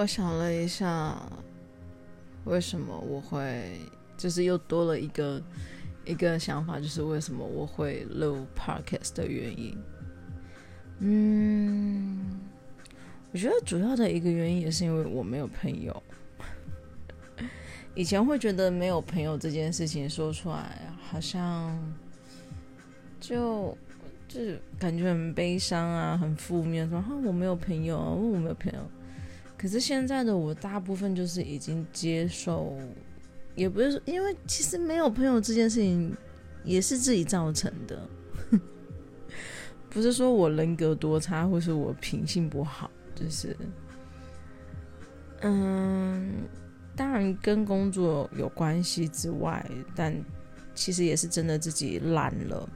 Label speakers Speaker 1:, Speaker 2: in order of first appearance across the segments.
Speaker 1: 我想了一下，为什么我会就是又多了一个一个想法，就是为什么我会录 podcast 的原因。嗯，我觉得主要的一个原因也是因为我没有朋友。以前会觉得没有朋友这件事情说出来，好像就就感觉很悲伤啊，很负面，说哈我没有朋友，我没有朋友。可是现在的我，大部分就是已经接受，也不是说，因为其实没有朋友这件事情也是自己造成的，不是说我人格多差，或是我品性不好，就是嗯。当然跟工作有关系之外，但其实也是真的自己懒了，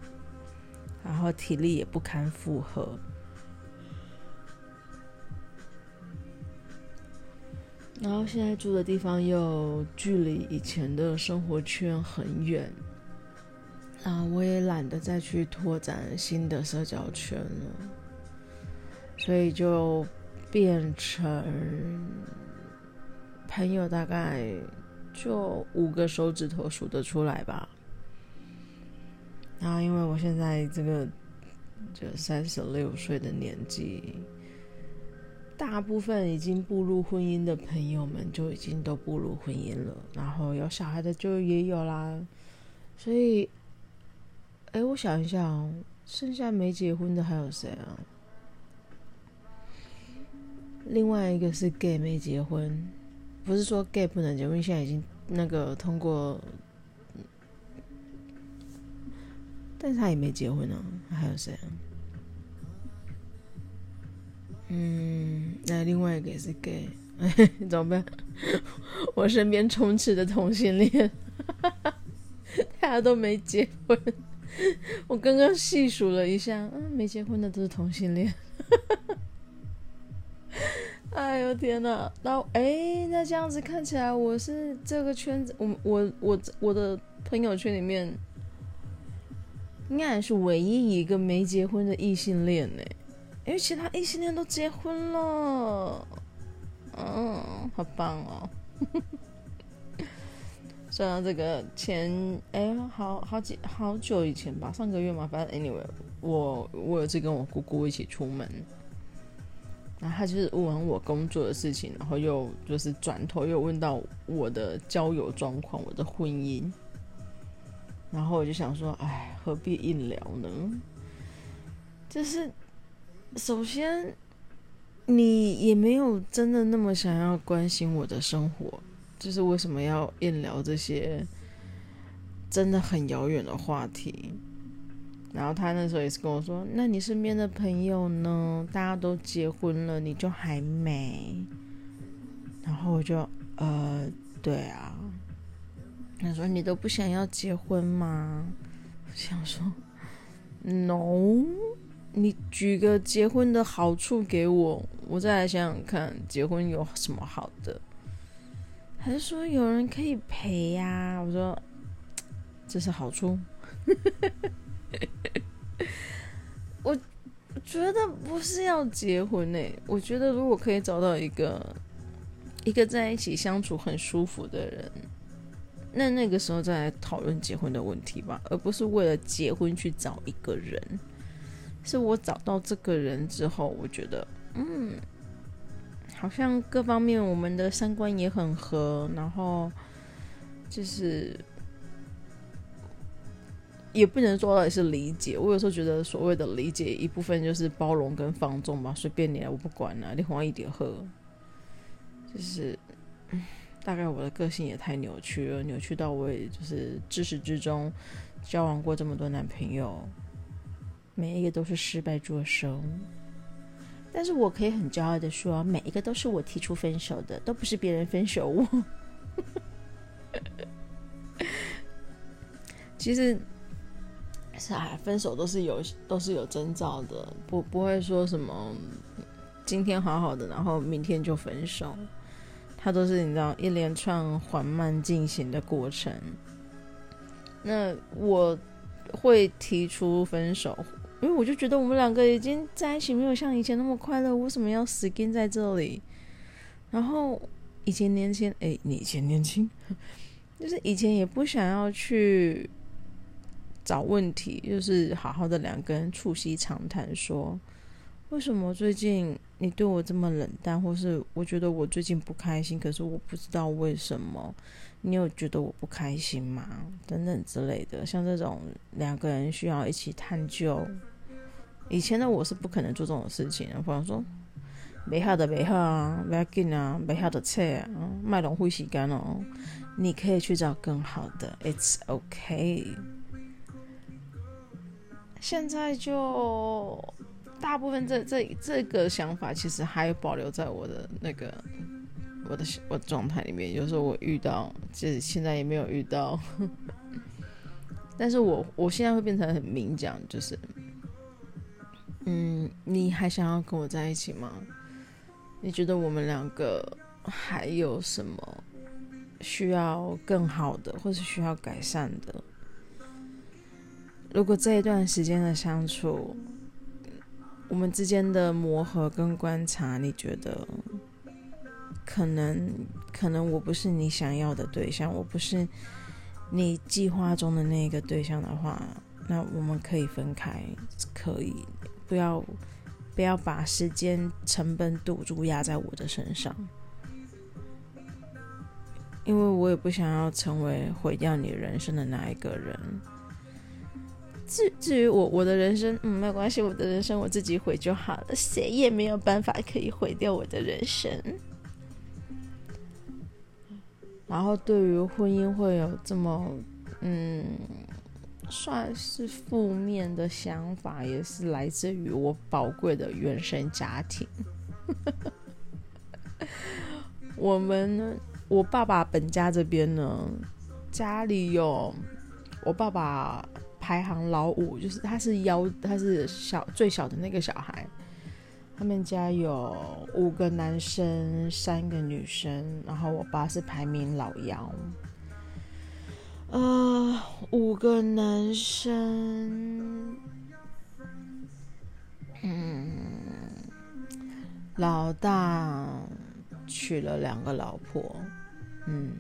Speaker 1: 然后体力也不堪负荷，然后现在住的地方又距离以前的生活圈很远，啊，我也懒得再去拓展新的社交圈了，所以就变成。朋友大概就五个手指头数得出来吧。然后，因为我现在这个就三十六岁的年纪，大部分已经步入婚姻的朋友们就已经都步入婚姻了，然后有小孩的就也有啦。所以，哎，我想一下哦，剩下没结婚的还有谁啊？另外一个是 gay 没结婚。不是说 gay 不能结婚，现在已经那个通过，但是他也没结婚呢。还有谁啊？嗯，那另外一个也是 gay，怎么办？我身边充斥的同性恋，大家都没结婚。我刚刚细数了一下，嗯，没结婚的都是同性恋。哈哈哈哎呦天哪！那哎，那这样子看起来，我是这个圈子，我我我我的朋友圈里面，应该还是唯一一个没结婚的异性恋呢，因为其他异性恋都结婚了。嗯，好棒哦！说到这个前，哎，好好几好久以前吧，上个月嘛，反正 anyway，我我有次跟我姑姑一起出门。然后他就是问完我工作的事情，然后又就是转头又问到我的交友状况、我的婚姻，然后我就想说，哎，何必硬聊呢？就是首先你也没有真的那么想要关心我的生活，就是为什么要硬聊这些真的很遥远的话题？然后他那时候也是跟我说：“那你身边的朋友呢？大家都结婚了，你就还没？”然后我就呃，对啊。他说：“你都不想要结婚吗？”我想说：“No，你举个结婚的好处给我，我再来想想看，结婚有什么好的？”还是说有人可以陪呀？我说：“ 这是好处。”我觉得不是要结婚诶，我觉得如果可以找到一个一个在一起相处很舒服的人，那那个时候再来讨论结婚的问题吧，而不是为了结婚去找一个人。是我找到这个人之后，我觉得嗯，好像各方面我们的三观也很合，然后就是。也不能说到底是理解，我有时候觉得所谓的理解一部分就是包容跟放纵吧，随便你，我不管了，你黄一点喝，就是，大概我的个性也太扭曲了，扭曲到我也就是自始至终交往过这么多男朋友，每一个都是失败作收，但是我可以很骄傲的说，每一个都是我提出分手的，都不是别人分手我，其实。是啊，分手都是有都是有征兆的，不不会说什么今天好好的，然后明天就分手，它都是你知道一连串缓慢进行的过程。那我会提出分手，因为我就觉得我们两个已经在一起，没有像以前那么快乐，为什么要死跟在这里？然后以前年轻，哎，你以前年轻，就是以前也不想要去找问题，就是好好的两个人促膝长谈，说为什么最近你对我这么冷淡，或是我觉得我最近不开心，可是我不知道为什么，你有觉得我不开心吗？等等之类的，像这种两个人需要一起探究。以前的我是不可能做这种事情的，比方说。没好的，没好啊，不要紧啊，没好的车啊，卖浪费时间哦。你可以去找更好的，It's OK。现在就大部分这这这个想法，其实还保留在我的那个我的我状态里面。有时候我遇到，就是现在也没有遇到，但是我我现在会变成很明讲，就是，嗯，你还想要跟我在一起吗？你觉得我们两个还有什么需要更好的，或是需要改善的？如果这一段时间的相处，我们之间的磨合跟观察，你觉得可能可能我不是你想要的对象，我不是你计划中的那个对象的话，那我们可以分开，可以不要。不要把时间成本赌注压在我的身上，因为我也不想要成为毁掉你人生的那一个人。至至于我我的人生，嗯，没关系，我的人生我自己毁就好了，谁也没有办法可以毁掉我的人生。然后对于婚姻会有这么，嗯。算是负面的想法，也是来自于我宝贵的原生家庭。我们，我爸爸本家这边呢，家里有我爸爸排行老五，就是他是幺，他是小最小的那个小孩。他们家有五个男生，三个女生，然后我爸是排名老幺。呃，五个男生，嗯，老大娶了两个老婆，嗯，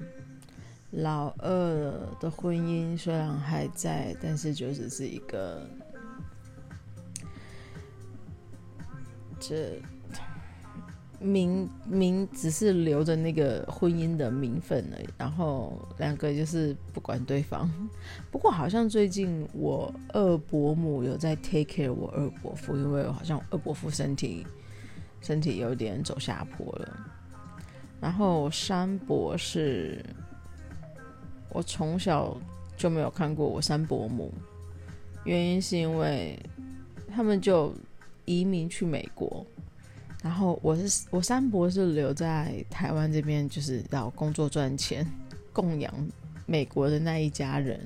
Speaker 1: 老二的婚姻虽然还在，但是就只是一个这。名名只是留着那个婚姻的名分而已，然后两个就是不管对方。不过好像最近我二伯母有在 take care 我二伯父，因为好像二伯父身体身体有点走下坡了。然后三伯是，我从小就没有看过我三伯母，原因是因为他们就移民去美国。然后我是我三伯是留在台湾这边，就是要工作赚钱，供养美国的那一家人。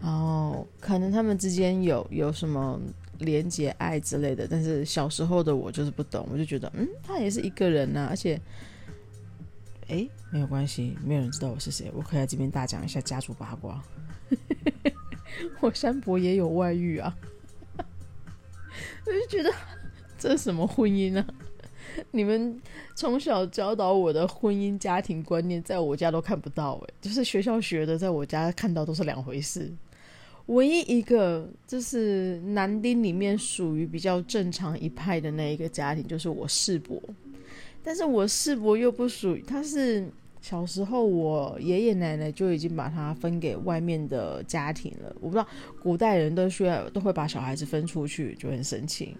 Speaker 1: 然后可能他们之间有有什么连结爱之类的，但是小时候的我就是不懂，我就觉得嗯，他也是一个人呐、啊，而且，哎，没有关系，没有人知道我是谁，我可以在这边大讲一下家族八卦。我三伯也有外遇啊，我就觉得。这是什么婚姻、啊？你们从小教导我的婚姻家庭观念，在我家都看不到哎，就是学校学的，在我家看到都是两回事。唯一一个就是男丁里面属于比较正常一派的那一个家庭，就是我世伯。但是我世伯又不属于，他是小时候我爷爷奶奶就已经把他分给外面的家庭了。我不知道古代人都需要都会把小孩子分出去，就很神奇。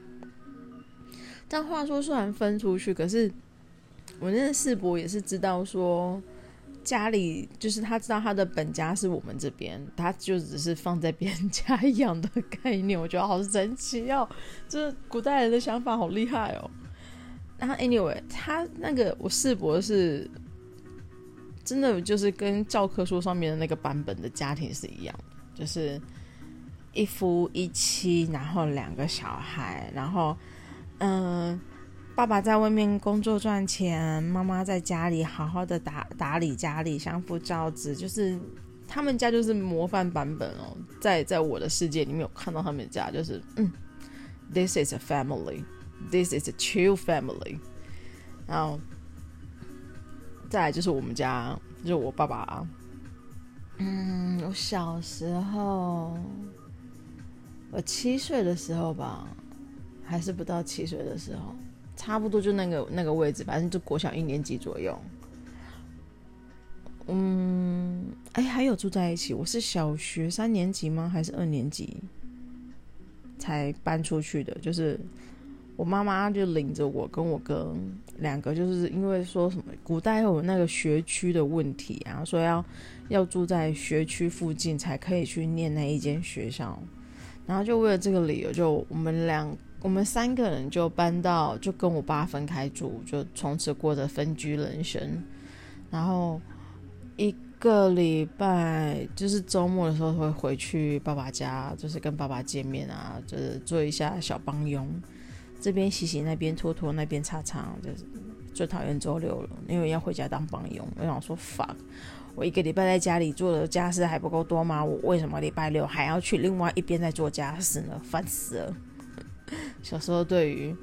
Speaker 1: 但话说，虽然分出去，可是我那个四伯也是知道说，家里就是他知道他的本家是我们这边，他就只是放在别人家 一样的概念。我觉得好神奇哦，这古代人的想法好厉害哦。然后 anyway，他那个我世伯是真的就是跟教科书上面的那个版本的家庭是一样，就是一夫一妻，然后两个小孩，然后。嗯，爸爸在外面工作赚钱，妈妈在家里好好的打打理家里，相夫教子，就是他们家就是模范版本哦。在在我的世界里面有看到他们家，就是嗯，this is a family，this is a true family。然后再来就是我们家，就是我爸爸。嗯，我小时候，我七岁的时候吧，还是不到七岁的时候，差不多就那个那个位置，反正就国小一年级左右。嗯，哎，还有住在一起。我是小学三年级吗？还是二年级才搬出去的？就是我妈妈就领着我跟我哥两个，就是因为说什么古代有那个学区的问题啊，说要要住在学区附近才可以去念那一间学校。然后就为了这个理由，就我们两我们三个人就搬到，就跟我爸分开住，就从此过着分居人生。然后。一个礼拜就是周末的时候会回去爸爸家，就是跟爸爸见面啊，就是做一下小帮佣，这边洗洗，那边拖拖，那边擦擦，就是最讨厌周六了，因为要回家当帮佣。我想说，fuck，我一个礼拜在家里做的家事还不够多吗？我为什么礼拜六还要去另外一边在做家事呢？烦死了！小时候对于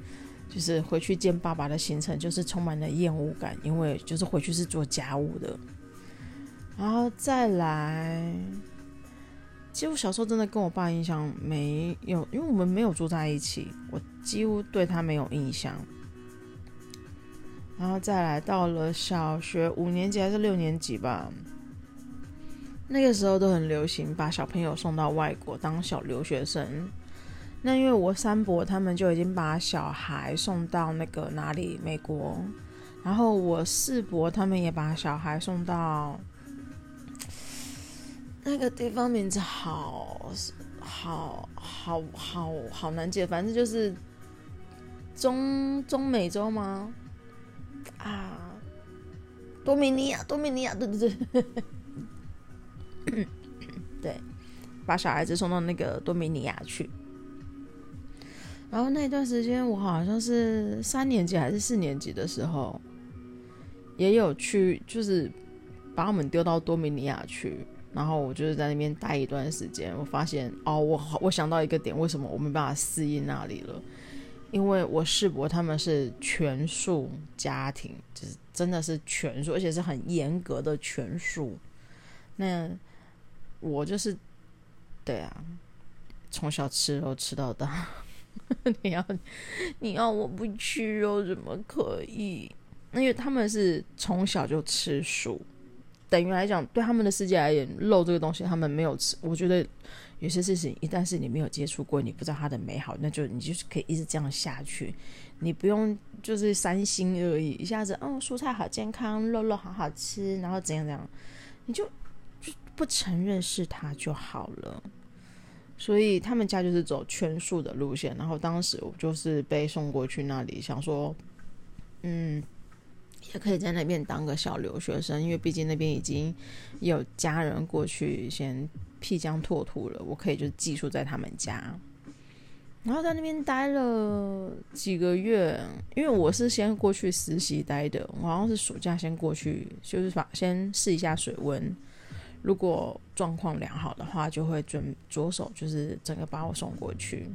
Speaker 1: 就是回去见爸爸的行程就是充满了厌恶感，因为就是回去是做家务的。然后再来，其实我小时候真的跟我爸印象没有，因为我们没有住在一起，我几乎对他没有印象。然后再来到了小学五年级还是六年级吧，那个时候都很流行把小朋友送到外国当小留学生。那因为我三伯他们就已经把小孩送到那个哪里美国，然后我四伯他们也把小孩送到。那个地方名字好好好好好难记，反正就是中中美洲吗？啊，多米尼亚，多米尼亚，对对对，对，把小孩子送到那个多米尼亚去。然后那段时间，我好像是三年级还是四年级的时候，也有去，就是把我们丢到多米尼亚去。然后我就是在那边待一段时间，我发现哦，我我想到一个点，为什么我没办法适应那里了？因为我世伯他们是全素家庭，就是真的是全素，而且是很严格的全素。那我就是对啊，从小吃肉吃到大，你要你要我不吃肉怎么可以？因为他们是从小就吃素。等于来讲，对他们的世界而言，肉这个东西他们没有吃。我觉得有些事情，一旦是你没有接触过，你不知道它的美好，那就你就是可以一直这样下去。你不用就是三心二意，一下子哦，蔬菜好健康，肉肉好好吃，然后怎样怎样，你就就不承认是它就好了。所以他们家就是走圈素的路线。然后当时我就是被送过去那里，想说，嗯。也可以在那边当个小留学生，因为毕竟那边已经有家人过去先辟疆拓土了，我可以就寄宿在他们家，然后在那边待了几个月。因为我是先过去实习待的，我好像是暑假先过去，就是把先试一下水温，如果状况良好的话，就会准着手就是整个把我送过去。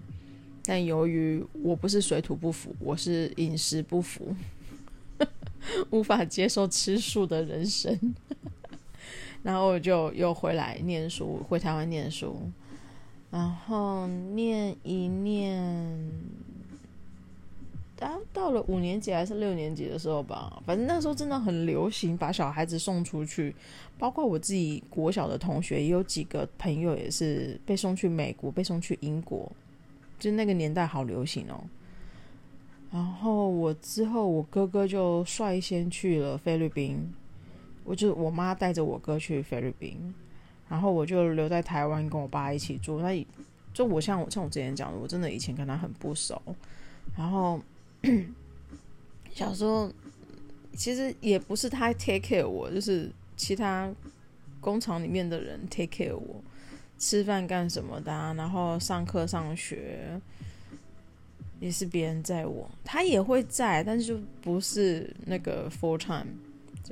Speaker 1: 但由于我不是水土不服，我是饮食不服。无法接受吃素的人生，然后我就又回来念书，回台湾念书，然后念一念，到到了五年级还是六年级的时候吧，反正那时候真的很流行把小孩子送出去，包括我自己国小的同学也有几个朋友也是被送去美国，被送去英国，就那个年代好流行哦。然后我之后，我哥哥就率先去了菲律宾，我就我妈带着我哥去菲律宾，然后我就留在台湾跟我爸一起住。那就我像我像我之前讲的，我真的以前跟他很不熟，然后 小时候其实也不是他 take care 我，就是其他工厂里面的人 take care 我，吃饭干什么的，然后上课上学。也是别人载我，他也会载，但是就不是那个 full time。就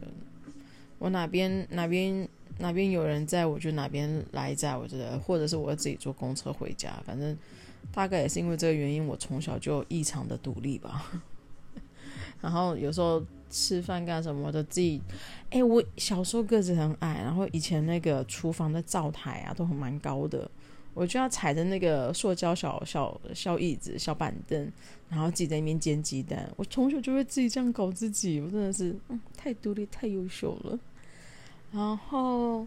Speaker 1: 我哪边哪边哪边有人载，我就哪边来载。我觉得，或者是我自己坐公车回家，反正大概也是因为这个原因，我从小就异常的独立吧。然后有时候吃饭干什么的自己，哎、我小时候个子很矮，然后以前那个厨房的灶台啊都很蛮高的，我就要踩着那个塑胶小小小椅子、小板凳，然后自己在那边煎鸡蛋。我从小就会自己这样搞自己，我真的是嗯太独立、太优秀了。然后。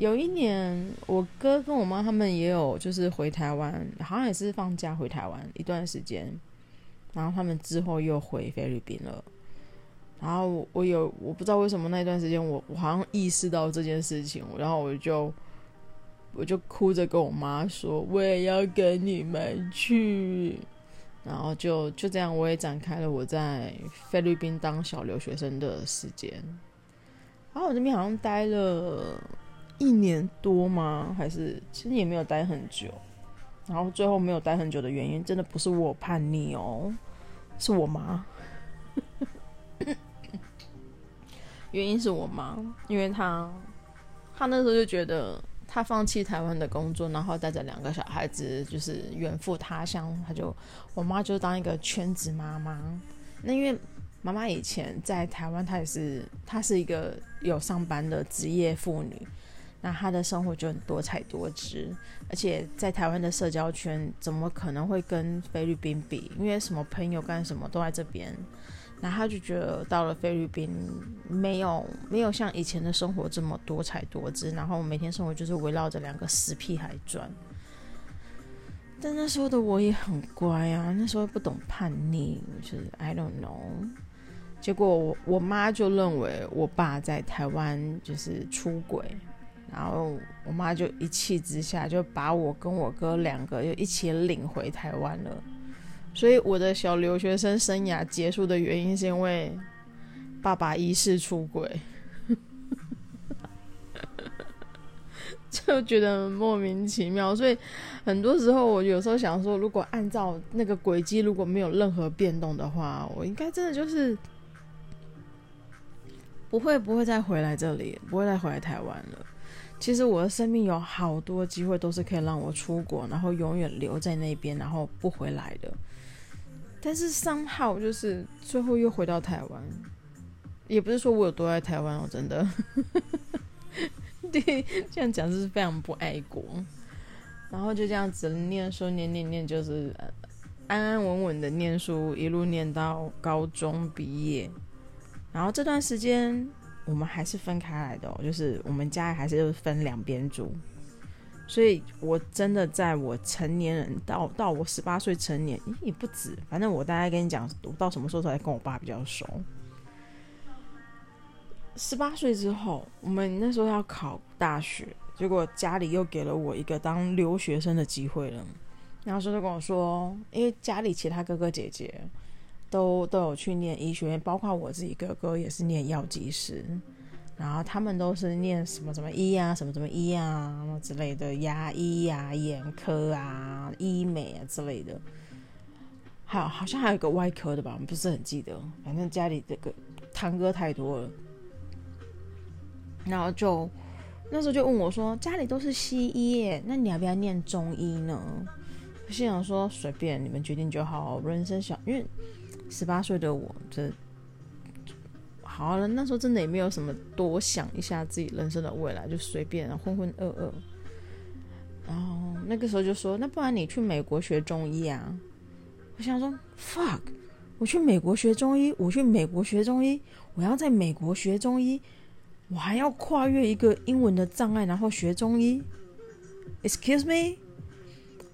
Speaker 1: 有一年，我哥跟我妈他们也有就是回台湾，好像也是放假回台湾一段时间，然后他们之后又回菲律宾了。然后我，有我不知道为什么那段时间我我好像意识到这件事情，然后我就我就哭着跟我妈说我也要跟你们去，然后就就这样我也展开了我在菲律宾当小留学生的时间。然后我这边好像待了。一年多吗？还是其实也没有待很久。然后最后没有待很久的原因，真的不是我叛逆哦，是我妈。原因是我妈，因为她她那时候就觉得，她放弃台湾的工作，然后带着两个小孩子，就是远赴他乡。她就我妈就当一个全职妈妈。那因为妈妈以前在台湾，她也是她是一个有上班的职业妇女。那他的生活就很多彩多姿，而且在台湾的社交圈怎么可能会跟菲律宾比？因为什么朋友干什么都在这边，那他就觉得到了菲律宾没有没有像以前的生活这么多彩多姿，然后每天生活就是围绕着两个死屁孩转。但那时候的我也很乖啊，那时候不懂叛逆，就是 I don't know。结果我我妈就认为我爸在台湾就是出轨。然后我妈就一气之下就把我跟我哥两个就一起领回台湾了，所以我的小留学生生涯结束的原因是因为爸爸疑似出轨，就觉得莫名其妙。所以很多时候我有时候想说，如果按照那个轨迹，如果没有任何变动的话，我应该真的就是不会不会再回来这里，不会再回来台湾了。其实我的生命有好多机会都是可以让我出国，然后永远留在那边，然后不回来的。但是三号就是最后又回到台湾，也不是说我有多爱台湾，我真的，对，这样讲就是非常不爱国。然后就这样子念书，念念念，就是安安稳稳的念书，一路念到高中毕业。然后这段时间。我们还是分开来的，就是我们家还是分两边住，所以我真的在我成年人到到我十八岁成年，也不止，反正我大概跟你讲，我到什么时候才跟我爸比较熟。十八岁之后，我们那时候要考大学，结果家里又给了我一个当留学生的机会了，然后说就跟我说，因为家里其他哥哥姐姐。都都有去念医学院，包括我自己哥哥也是念药剂师，然后他们都是念什么什么医啊，什么什么医啊之类的，牙医啊、眼科啊、医美啊之类的，好，好像还有一个外科的吧，我不是很记得，反正家里这个堂哥太多了，然后就那时候就问我说，家里都是西医耶，那你要不要念中医呢？我心想说随便你们决定就好，人生小，因为。十八岁的我，这好了。那时候真的也没有什么多想一下自己人生的未来，就随便浑浑噩噩。然后那个时候就说：“那不然你去美国学中医啊？”我想说：“fuck，我去美国学中医，我去美国学中医，我要在美国学中医，我还要跨越一个英文的障碍，然后学中医。Excuse me。”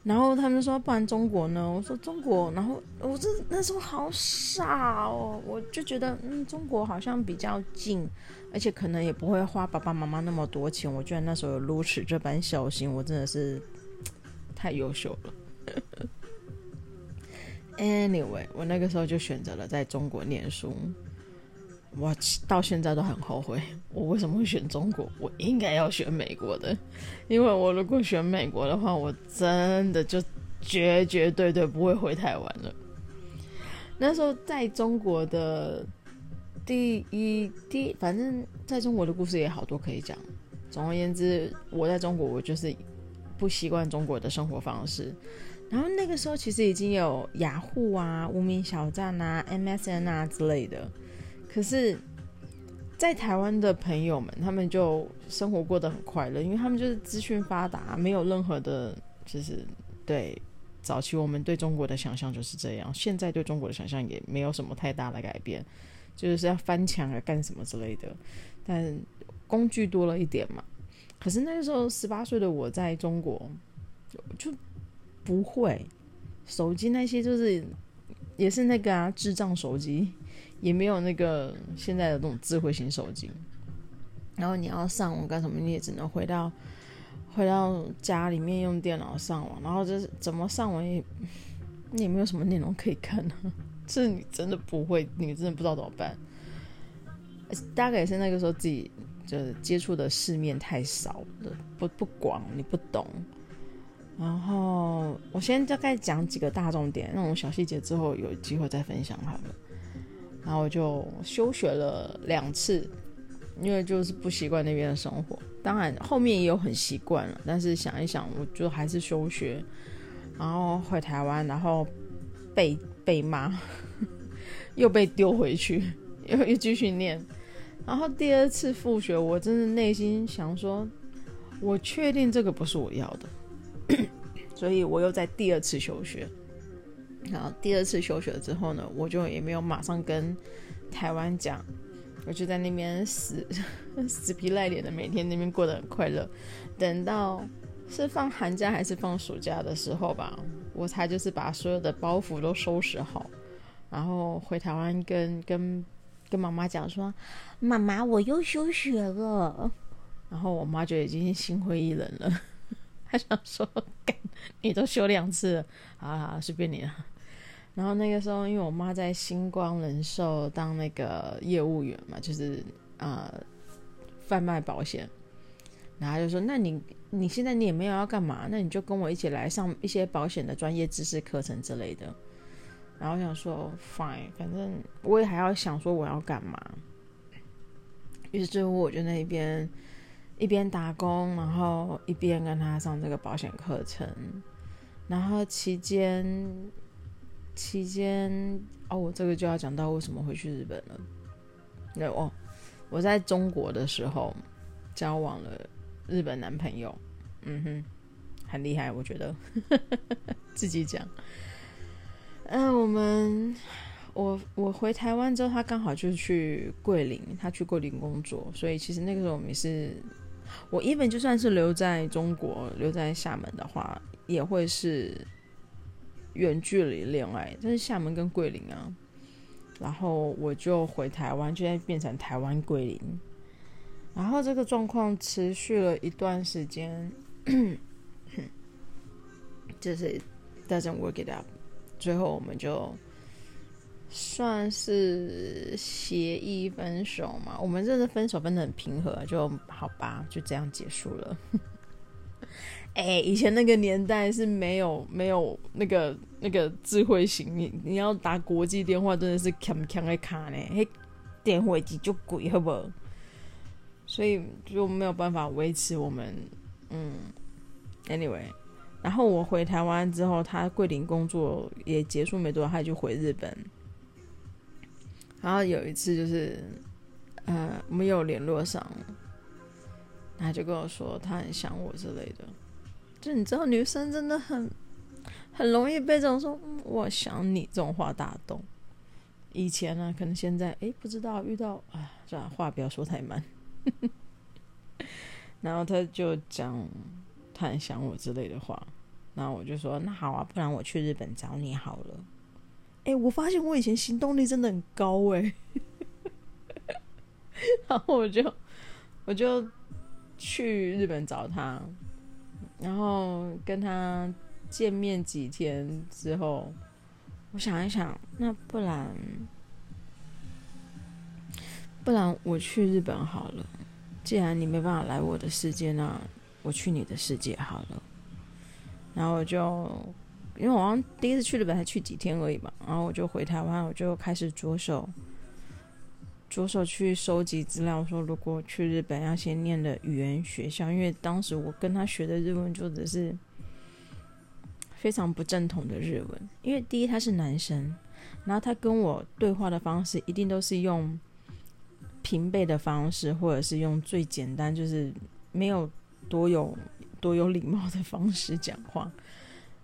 Speaker 1: 然后他们说，不然中国呢？我说中国，然后我这那时候好傻哦，我就觉得嗯，中国好像比较近，而且可能也不会花爸爸妈妈那么多钱。我居然那时候有如此这般小心，我真的是 太优秀了。Anyway，我那个时候就选择了在中国念书。我到现在都很后悔，我为什么会选中国？我应该要选美国的，因为我如果选美国的话，我真的就绝绝对对不会回台湾了。那时候在中国的第一第，反正在中国的故事也好多可以讲。总而言之，我在中国，我就是不习惯中国的生活方式。然后那个时候其实已经有雅虎啊、无名小站啊、MSN 啊之类的，可是，在台湾的朋友们，他们就生活过得很快乐，因为他们就是资讯发达，没有任何的，就是对早期我们对中国的想象就是这样，现在对中国的想象也没有什么太大的改变，就是要翻墙啊干什么之类的，但工具多了一点嘛。可是那个时候十八岁的我在中国就。就不会，手机那些就是也是那个啊，智障手机，也没有那个现在的那种智慧型手机。然后你要上网干什么，你也只能回到回到家里面用电脑上网。然后就是怎么上网也也没有什么内容可以看呢？这你真的不会，你真的不知道怎么办。大概也是那个时候自己就是接触的世面太少了，不不广，你不懂。然后我先大概讲几个大重点，那种小细节之后有机会再分享好了。然后我就休学了两次，因为就是不习惯那边的生活。当然后面也有很习惯了，但是想一想，我就还是休学，然后回台湾，然后被被骂，又被丢回去，又又继续念。然后第二次复学，我真的内心想说，我确定这个不是我要的。所以我又在第二次休学，然后第二次休学之后呢，我就也没有马上跟台湾讲，我就在那边死 死皮赖脸的每天那边过得很快乐。等到是放寒假还是放暑假的时候吧，我才就是把所有的包袱都收拾好，然后回台湾跟跟跟妈妈讲说：“妈妈，我又休学了。”然后我妈就已经心灰意冷了。他想说，你都休两次了，好好随便你了。然后那个时候，因为我妈在新光人寿当那个业务员嘛，就是呃贩卖保险。然后就说：“那你你现在你也没有要干嘛，那你就跟我一起来上一些保险的专业知识课程之类的。”然后想说，fine，反正我也还要想说我要干嘛。于是最后我就那边。一边打工，然后一边跟他上这个保险课程，然后期间期间哦，我这个就要讲到为什么会去日本了。那哦，我在中国的时候交往了日本男朋友，嗯哼，很厉害，我觉得 自己讲。嗯、我们我我回台湾之后，他刚好就是去桂林，他去桂林工作，所以其实那个时候我们也是。我 even 就算是留在中国，留在厦门的话，也会是远距离恋爱。但是厦门跟桂林啊，然后我就回台湾，就在变成台湾桂林。然后这个状况持续了一段时间，就是 doesn't work it out。最后我们就。算是协议分手嘛？我们真的分手分得很平和，就好吧，就这样结束了。哎、以前那个年代是没有没有那个那个智慧型，你你要打国际电话真的是强强的卡呢，嘿，电话机就贵，好不好？所以就没有办法维持我们嗯，anyway。然后我回台湾之后，他桂林工作也结束没多久，他就回日本。然后有一次就是，呃，没有联络上，他就跟我说他很想我之类的。就你知道，女生真的很很容易被这种说“我想你”这种话打动。以前呢、可能现在哎不知道遇到啊，这话不要说太满。然后他就讲他很想我之类的话，然后我就说那好啊，不然我去日本找你好了。哎、我发现我以前行动力真的很高哎，然后我就我就去日本找他，然后跟他见面几天之后，我想一想，那不然不然我去日本好了。既然你没办法来我的世界，那我去你的世界好了。然后我就。因为我好像第一次去日本才去几天而已嘛，然后我就回台湾，我就开始着手着手去收集资料，说如果去日本要先念的语言学校，因为当时我跟他学的日文就只是非常不正统的日文，因为第一他是男生，然后他跟我对话的方式一定都是用平辈的方式，或者是用最简单，就是没有多有多有礼貌的方式讲话，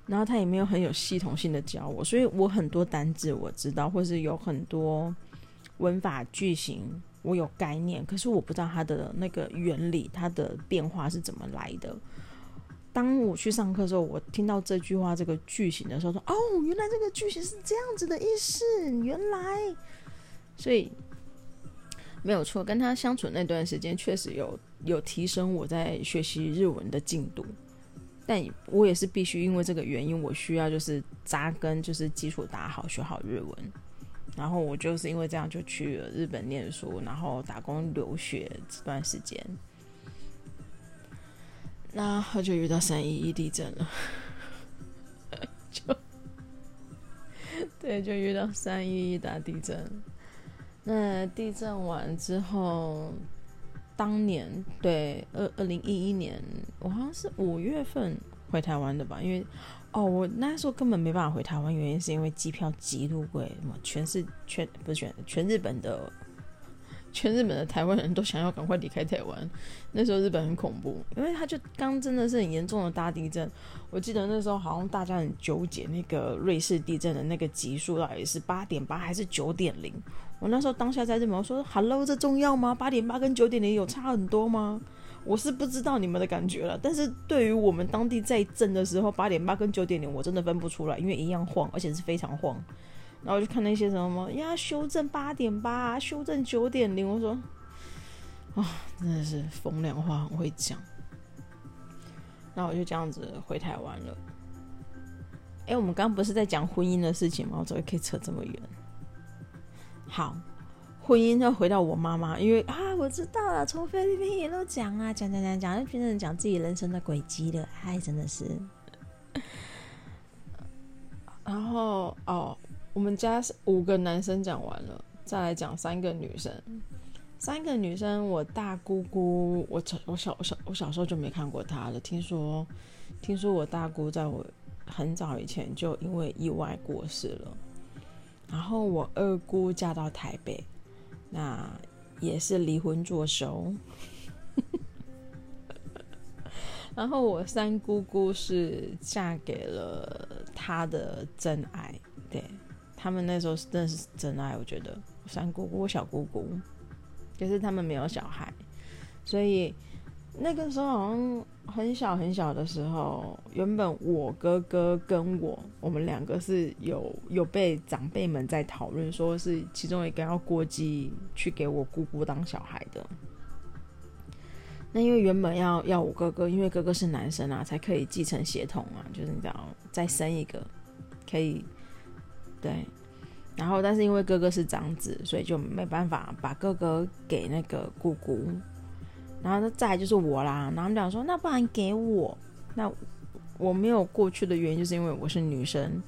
Speaker 1: 然后他也没有很有系统性的教我，所以我很多单字我知道，或是有很多文法句型我有概念，可是我不知道它的那个原理，它的变化是怎么来的。当我去上课的时候，我听到这句话这个句型的时候，说：“哦，原来这个句型是这样子的意思。”原来，所以没有错，跟他相处那段时间确实有有提升我在学习日文的进度。但我也是必须因为这个原因，我需要就是扎根，就是基础打好，学好日文。然后我就是因为这样就去了日本念书，然后打工留学这段时间。那后就遇到三一一地震了，就 对，就遇到三一一大地震。那地震完之后，当年对二二零一一年，我好像是五月份回台湾的吧？因为哦，我那时候根本没办法回台湾，原因是因为机票极度贵，什么全是全不是全全日本的。全日本的台湾人都想要赶快离开台湾。那时候日本很恐怖，因为他就刚真的是很严重的大地震。我记得那时候好像大家很纠结那个瑞士地震的那个级数到底是八点八还是九点零。我那时候当下在日本我说：“Hello，这重要吗？八点八跟九点零有差很多吗？”我是不知道你们的感觉了，但是对于我们当地在震的时候，八点八跟九点零我真的分不出来，因为一样晃，而且是非常晃。然后就看那些什么呀，修正八点八，修正九点零。我说，啊、真的是风凉话很会讲。那我就这样子回台湾了。哎，我们刚刚不是在讲婚姻的事情吗？我怎么可以扯这么远？好，婚姻要回到我妈妈，因为啊，我知道了，从菲律宾也都讲啊，讲讲讲讲，就变成讲自己人生的轨迹了。哎，真的是。然后哦。我们家五个男生讲完了，再来讲三个女生。三个女生，我大姑姑，我小我小我小我小时候就没看过她了。听说，听说我大姑在我很早以前就因为意外过世了。然后我二姑嫁到台北，那也是离婚作收。然后我三姑姑是嫁给了她的真爱，对。他们那时候是真的是真爱，我觉得三姑姑、小姑姑，可是他们没有小孩，所以那个时候好像很小很小的时候，原本我哥哥跟我，我们两个是有有被长辈们在讨论，说是其中一个要过继去给我姑姑当小孩的。那因为原本要要我哥哥，因为哥哥是男生啊，才可以继承血统啊，就是你知道，再生一个可以。对，然后但是因为哥哥是长子，所以就没办法把哥哥给那个姑姑。然后那再就是我啦，然后他们讲说，那不然给我。那我没有过去的原因，就是因为我是女生。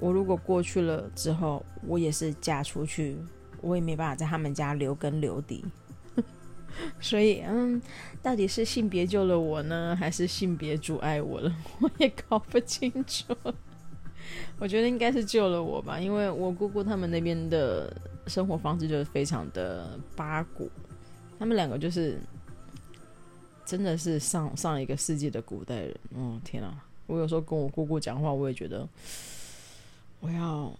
Speaker 1: 我如果过去了之后，我也是嫁出去，我也没办法在他们家留根留底。所以，嗯，到底是性别救了我呢，还是性别阻碍我了？我也搞不清楚。我觉得应该是救了我吧，因为我姑姑他们那边的生活方式就是非常的八股，他们两个就是真的是上上一个世纪的古代人。哦，天啊！我有时候跟我姑姑讲话，我也觉得我要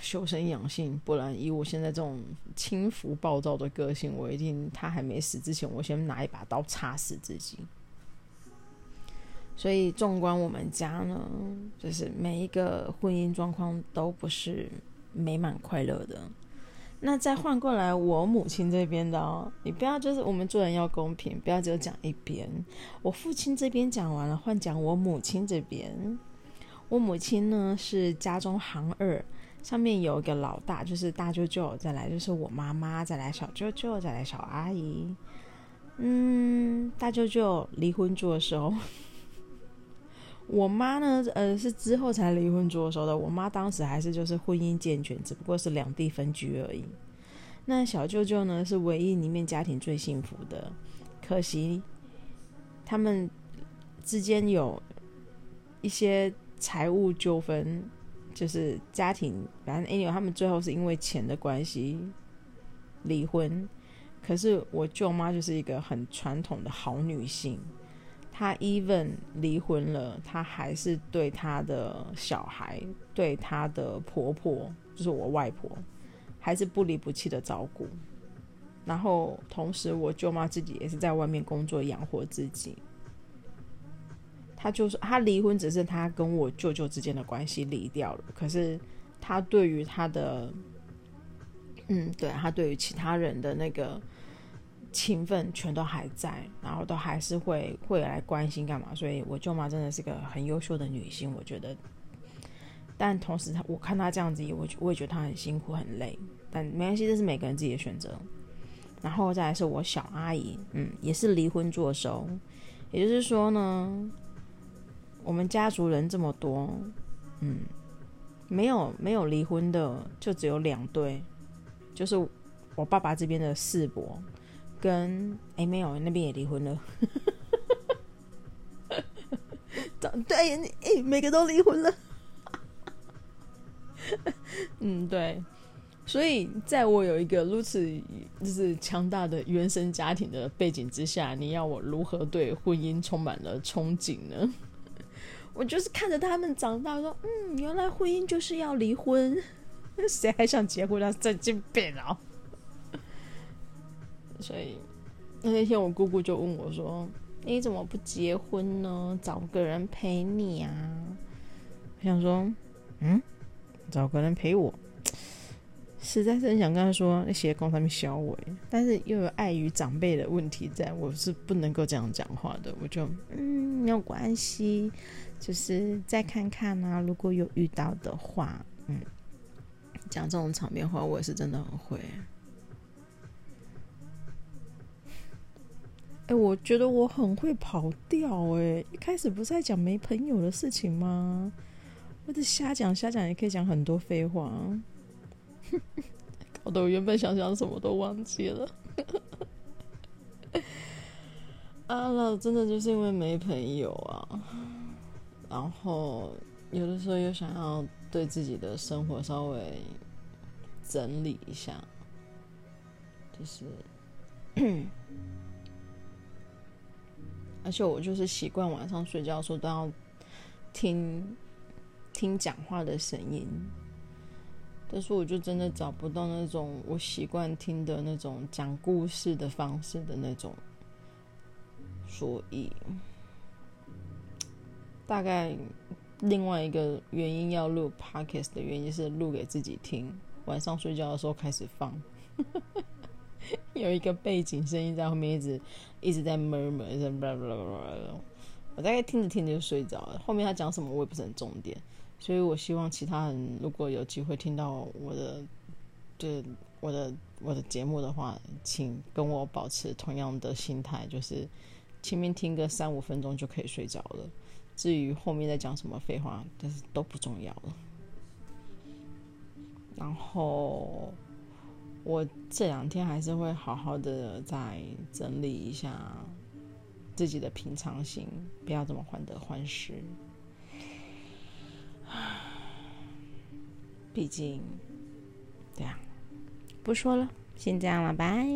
Speaker 1: 修身养性，不然以我现在这种轻浮暴躁的个性，我一定他还没死之前，我先拿一把刀插死自己。所以，纵观我们家呢，就是每一个婚姻状况都不是美满快乐的。那再换过来，我母亲这边的哦，你不要就是我们做人要公平，不要只有讲一边。我父亲这边讲完了，换讲我母亲这边。我母亲呢是家中行二，上面有一个老大，就是大舅舅，再来就是我妈妈，再来小舅舅，再来小阿姨。嗯，大舅舅离婚做的时候。我妈呢，呃，是之后才离婚作收的。我妈当时还是就是婚姻健全，只不过是两地分居而已。那小舅舅呢，是唯一里面家庭最幸福的。可惜他们之间有一些财务纠纷，就是家庭，反正 anyway 他们最后是因为钱的关系离婚。可是我舅妈就是一个很传统的好女性，她 even 离婚了，她还是对她的小孩、对她的婆婆，就是我外婆，还是不离不弃的照顾。然后同时，我舅妈自己也是在外面工作养活自己。她就是她离婚，只是她跟我舅舅之间的关系离掉了。可是她对于她的，嗯，对，她对于其他人的那个。情分全都还在，然后都还是会会来关心干嘛？所以我舅妈真的是个很优秀的女性，我觉得。但同时，她我看她这样子，我我也觉得她很辛苦很累。但没关系，这是每个人自己的选择。然后再来是我小阿姨，嗯，也是离婚作收。也就是说呢，我们家族人这么多，嗯，没有没有离婚的就只有两对，就是我爸爸这边的四伯。跟哎没有，那边也离婚了。对，哎，每个都离婚了。嗯，对。所以，在我有一个如此就是强大的原生家庭的背景之下，你要我如何对婚姻充满了憧憬呢？我就是看着他们长大，说，嗯，原来婚姻就是要离婚，谁还想结婚啊？神经病啊！所以那那天我姑姑就问我说：“你怎么不结婚呢？找个人陪你啊？”我想说：“嗯，找个人陪我，实在是很想跟他说那些公他们小伟，但是又有碍于长辈的问题，在我是不能够这样讲话的。我就嗯，没有关系，就是再看看啊，如果有遇到的话，嗯，讲这种场面话，我也是真的很会。”我觉得我很会跑调哎！一开始不是在讲没朋友的事情吗？我的瞎讲瞎讲也可以讲很多废话，搞得我原本想讲什么都忘记了。啊，那真的就是因为没朋友啊，然后有的时候又想要对自己的生活稍微整理一下，就是。而且我就是习惯晚上睡觉的时候都要听听讲话的声音，但是我就真的找不到那种我习惯听的那种讲故事的方式的那种，所以大概另外一个原因要录 podcast 的原因是录给自己听，晚上睡觉的时候开始放。有一个背景声音在后面一直一直在 murmur，一直 blah blah blah，我大概听着听着就睡着了。后面他讲什么我也不是很重点，所以我希望其他人如果有机会听到我的，对我的我的节目的话，请跟我保持同样的心态，就是前面听个三五分钟就可以睡着了。至于后面在讲什么废话，但是都不重要了。然后。我这两天还是会好好的再整理一下自己的平常心，不要这么患得患失。毕竟，对啊，不说了，先这样了，拜。